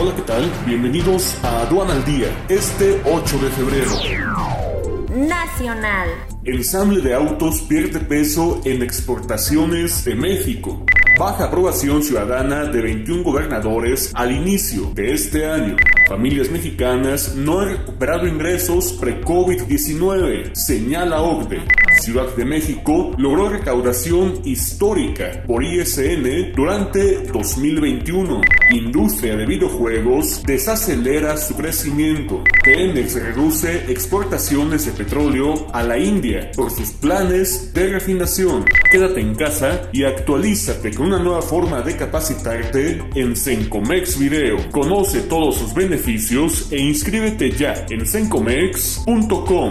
Hola, ¿qué tal? Bienvenidos a Aduan al Día, este 8 de febrero. Nacional. Ensamble de autos pierde peso en exportaciones de México. Baja aprobación ciudadana de 21 gobernadores al inicio de este año. Familias mexicanas no han recuperado ingresos pre-COVID-19, señala OCDE. Ciudad de México logró recaudación histórica por ISN durante 2021. Industria de videojuegos desacelera su crecimiento. Pemex reduce exportaciones de petróleo a la India por sus planes de refinación. Quédate en casa y actualízate con una nueva forma de capacitarte en Sencomex Video. Conoce todos sus beneficios e inscríbete ya en sencomex.com.